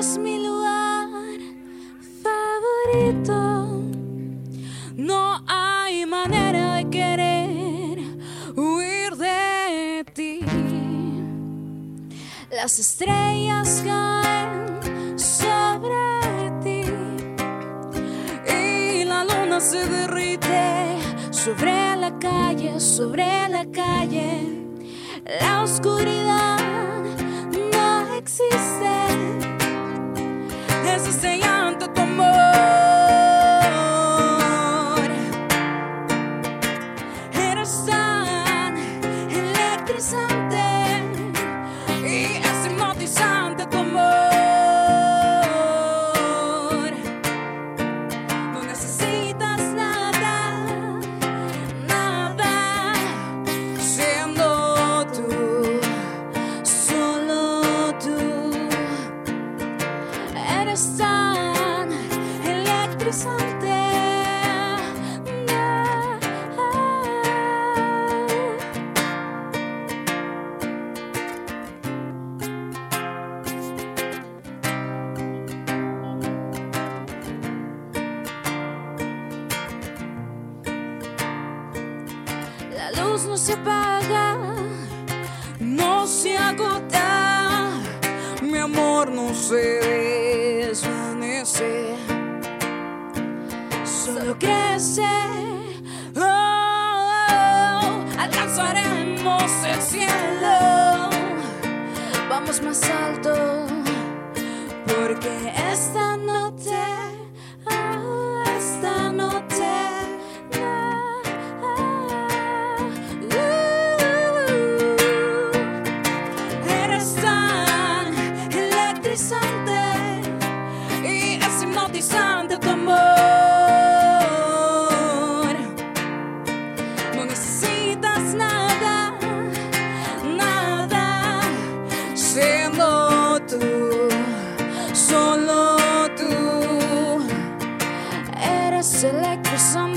Eres mi lugar favorito. No hay manera de querer huir de ti. Las estrellas caen sobre ti y la luna se derrite sobre la calle, sobre la calle. La oscuridad tu amor. Eres tan electrizante y es hipnotizante tu amor. No necesitas nada, nada, siendo tú, solo tú. Eres electrizante. La el cielo, vamos más alto, porque esta noche, tú, solo tú. Eres electrizante,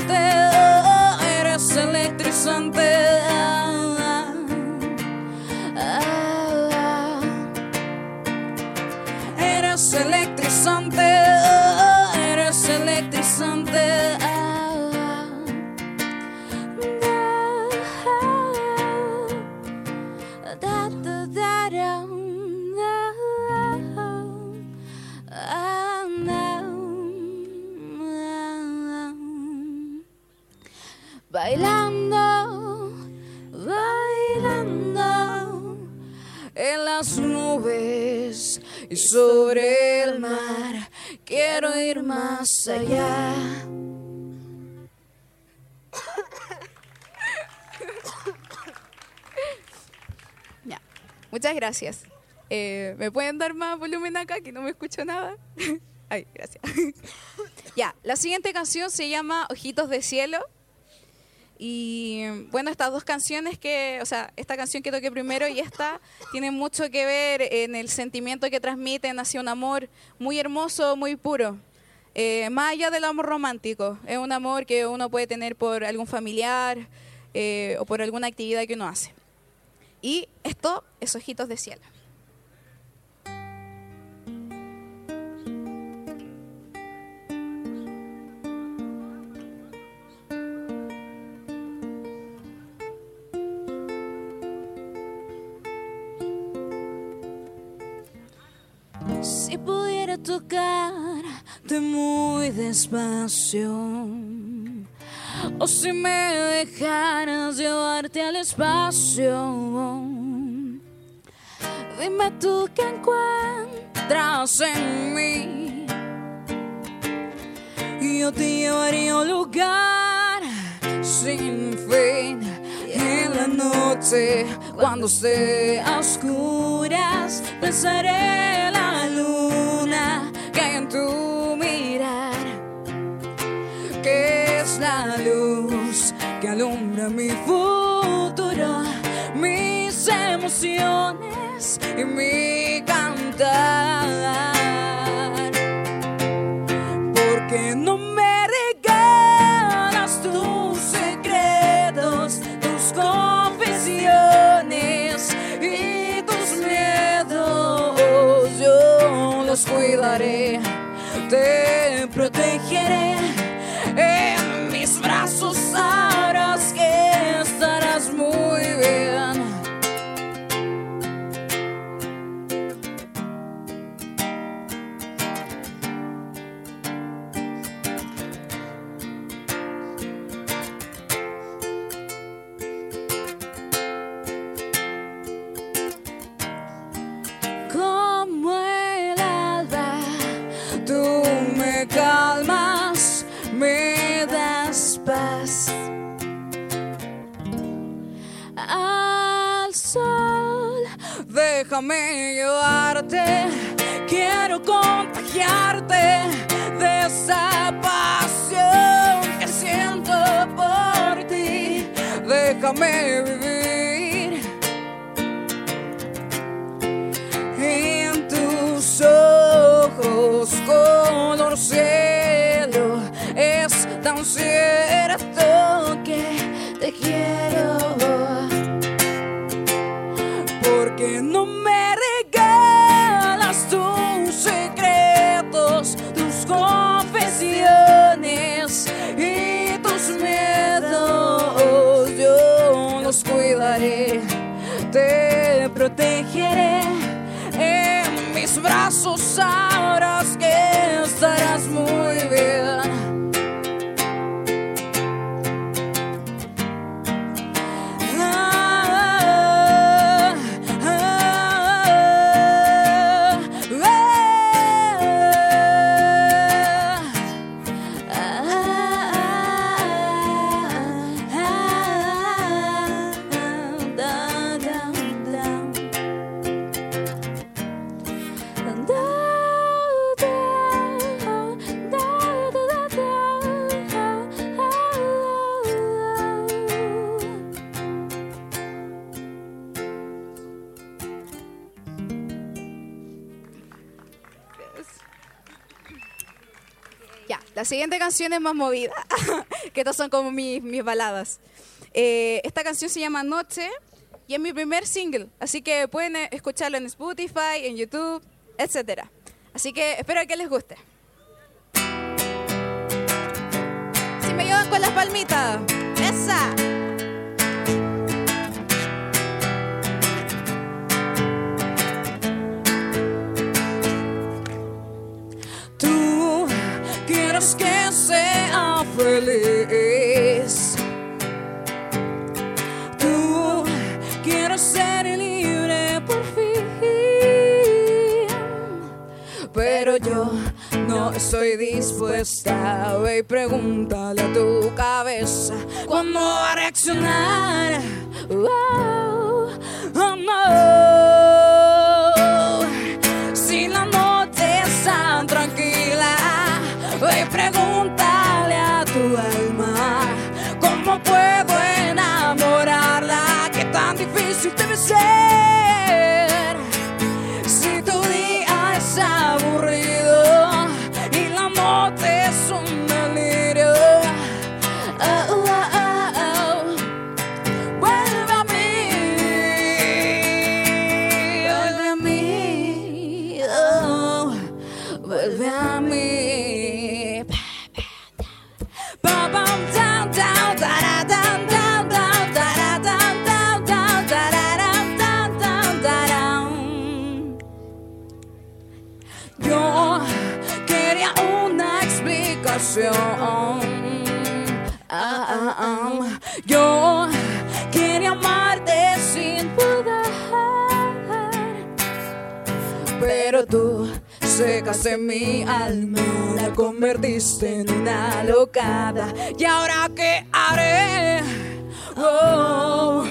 Bailando, bailando en las nubes y sobre el mar. Quiero ir más allá. Ya, muchas gracias. Eh, ¿Me pueden dar más volumen acá que no me escucho nada? Ay, gracias. ya, la siguiente canción se llama Ojitos de Cielo. Y bueno, estas dos canciones que, o sea, esta canción que toqué primero y esta tienen mucho que ver en el sentimiento que transmiten hacia un amor muy hermoso, muy puro. Eh, más allá del amor romántico, es un amor que uno puede tener por algún familiar eh, o por alguna actividad que uno hace. Y esto es Ojitos de Cielo. Tocarte muy despacio, o si me dejaras llevarte al espacio, dime tú qué encuentras en mí. Yo te llevaría a un lugar sin fin. En la noche, cuando esté a oscuras, besaré la la luz que alumbra mi futuro, mis emociones y mi cantar. Porque no me regalas tus secretos, tus confesiones y tus miedos. Yo los cuidaré, déjame llevarte, quiero contagiarte de esa pasión que siento por ti. Déjame vivir en tus ojos. Color cielo es tan cierto la siguiente canción es más movida, que estas son como mis, mis baladas. Eh, esta canción se llama Noche y es mi primer single, así que pueden eh, escucharlo en Spotify, en YouTube, etc. Así que espero que les guste. Si me ayudan con las palmitas, esa. Tú que sea feliz. Tú quieres ser libre por fin. Pero yo no estoy dispuesta. Ve y pregúntale a tu cabeza cuándo va a reaccionar. Oh, oh, no. se teve certo. Ah, ah, ah. Yo quería amarte sin dudar. Pero tú secaste mi alma, la convertiste en una locada. ¿Y ahora qué haré? Oh,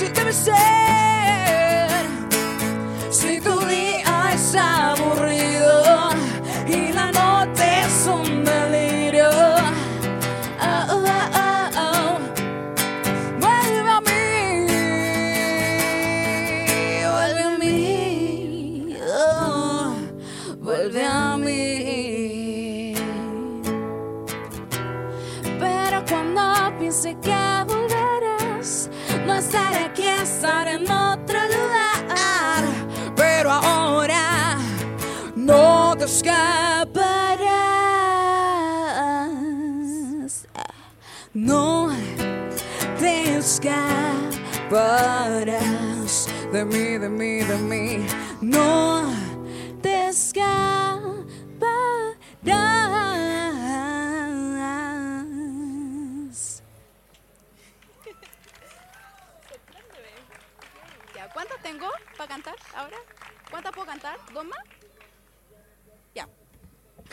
tan difícil debe ser. No te escaparás. No te escaparás de mí, de mí, de mí. No te escaparás. Ya, ¿cuántas tengo para cantar ahora? ¿Cuántas puedo cantar? ¿Dos más?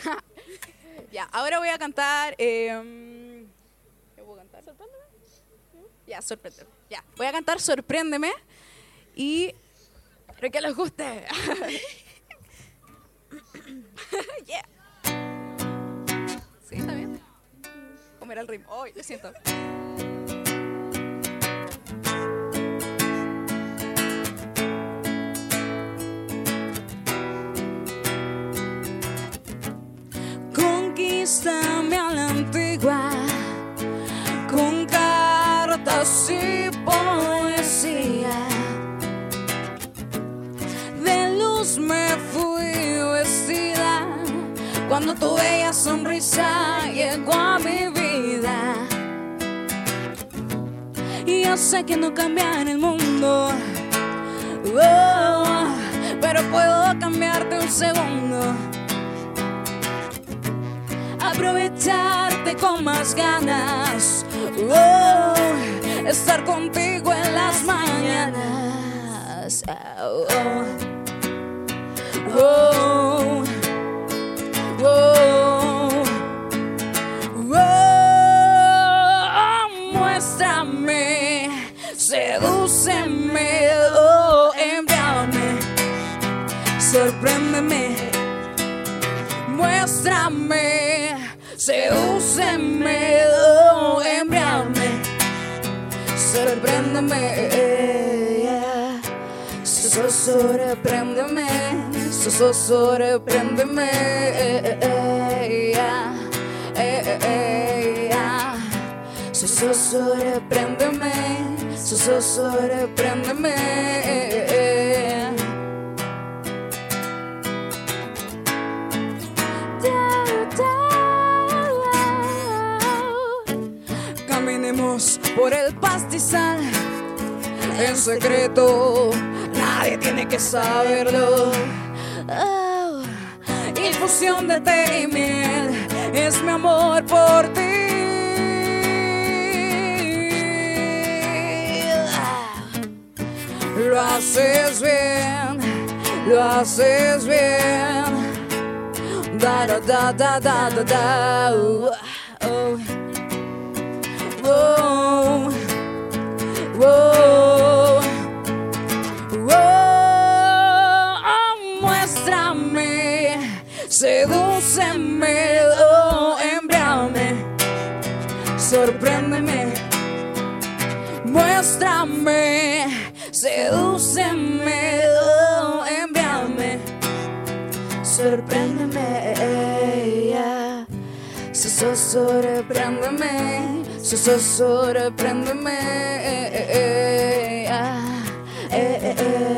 Ya. ahora voy a cantar. Eh, ¿Qué puedo cantar? ¿Sorpréndeme? Ya, sorpréndeme. Ya, voy a cantar Sorpréndeme y. Espero que les guste. yeah. ¿Sí? ¿Está bien? ¿Cómo era el ritmo? Hoy, lo siento. Conquístame a la antigua con cartas y poesía. De luz me fui vestida cuando tu bella sonrisa llegó a mi vida. Y yo sé que no cambiaré el mundo, oh, pero puedo cambiarte un segundo aprovecharte con más ganas, oh, estar contigo en las mañanas. Oh, oh, oh, oh, muéstrame, sedúceme, oh, envíame, sorpréndeme muéstrame, sedúceme, oh, embriame, sorpréndeme, yeah. so, so, sorpréndeme, so, so, sorpréndeme, yeah. Yeah. so, so, sorpréndeme, so, so, sorpréndeme. Por el pastizal en secreto, nadie tiene que saberlo. Oh, infusión de té y miel es mi amor por ti. Lo haces bien, lo haces bien. Da da da da da da da. Sorpréndeme, so, so, sorpréndeme, eh, eh, eh, yeah. Eh, eh, eh,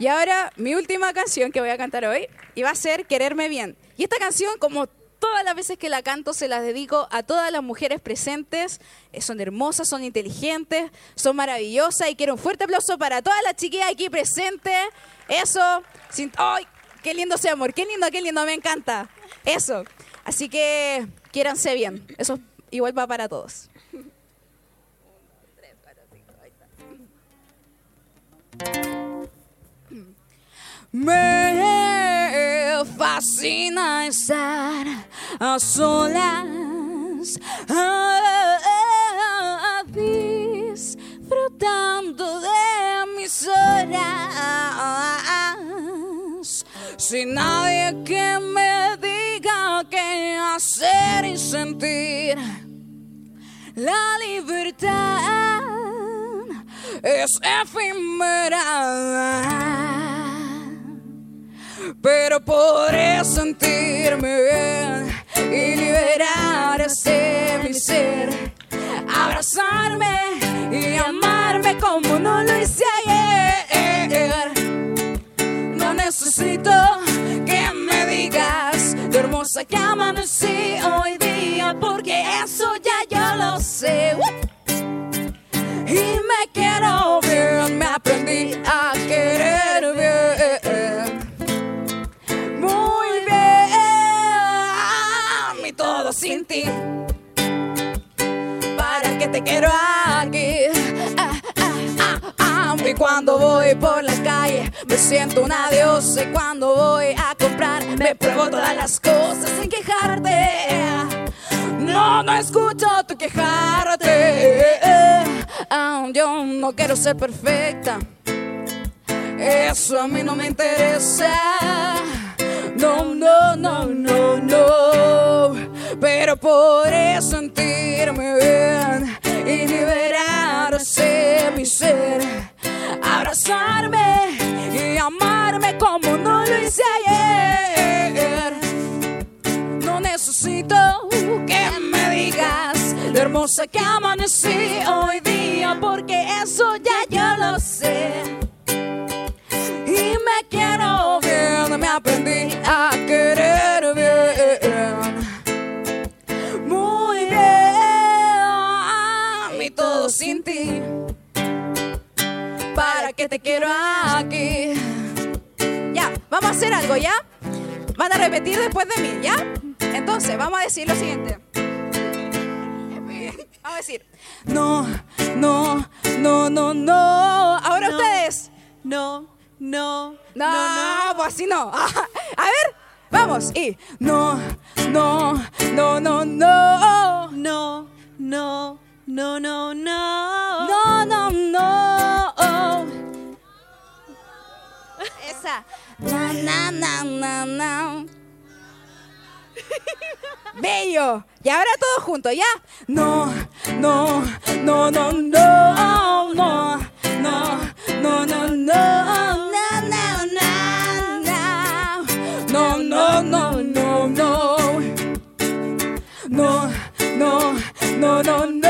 Y ahora mi última canción que voy a cantar hoy y va a ser Quererme Bien. Y esta canción, como todas las veces que la canto, se la dedico a todas las mujeres presentes. Eh, Son hermosas, son inteligentes, son maravillosas y quiero un fuerte aplauso para todas las chiquillas aquí presentes. Eso, sin... ¡Ay! ¡Qué lindo ese amor! ¡Qué lindo, qué lindo! Me encanta. Eso. Así que quiéranse bien. Eso igual va para todos. Me fascina estar a solas ah, disfrutando de mis horas, sin nadie que me diga qué hacer y sentir. La libertad es efímera pero podré sentirme bien y liberar ese mi ser, abrazarme y amarme como no lo hice ayer. No necesito que me digas lo hermosa que amanecí hoy día, porque eso ya yo lo sé. Siento una diosa. Y cuando voy a comprar me pruebo todas las cosas sin quejarte. No, no escucho tu quejarte. yo no quiero ser perfecta. Eso a mí no me interesa. No, no, no, no, no. Pero podré sentirme lo hermosa que amanecí hoy día, porque eso ya yo lo sé y me quiero bien, me aprendí a querer bien. Muy bien, y todo sin ti. ¿Para qué te quiero aquí? Ya, vamos a hacer algo, ¿ya? Van a repetir después de mí, ¿ya? Entonces, vamos a decir lo siguiente. Decir, no, no, no, no, no. Ahora ustedes. No, no, no, no, pues así no. A ver, vamos. Y no, no, no, no, no. No, no, no, no, no. No, no, no. Esa. Na, na, na, na, na. Bello. Y ahora todos juntos, ¿ya? No, no, no, no, no, no, no, no, no, no. no, no, no, no. No, no, no, no, no, no, no,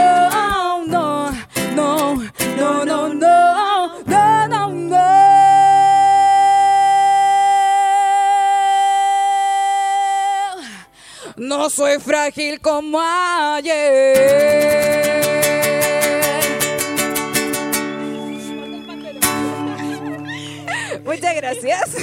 No soy frágil como ayer. Muchas gracias.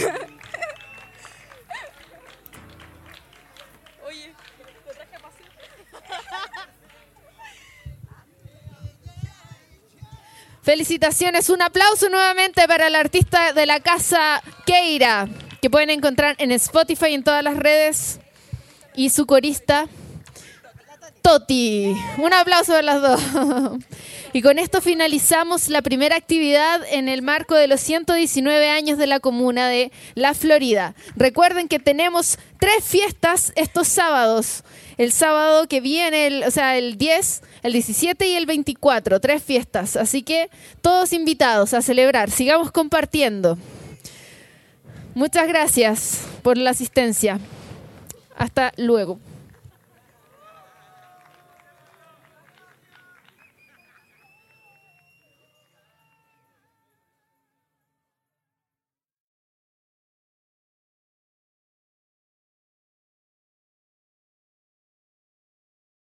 Felicitaciones, un aplauso nuevamente para el artista de la casa Keira, que pueden encontrar en Spotify y en todas las redes, y su corista Toti. Un aplauso para las dos. Y con esto finalizamos la primera actividad en el marco de los 119 años de la comuna de La Florida. Recuerden que tenemos tres fiestas estos sábados el sábado que viene, o sea, el 10, el 17 y el 24, tres fiestas. Así que todos invitados a celebrar, sigamos compartiendo. Muchas gracias por la asistencia. Hasta luego.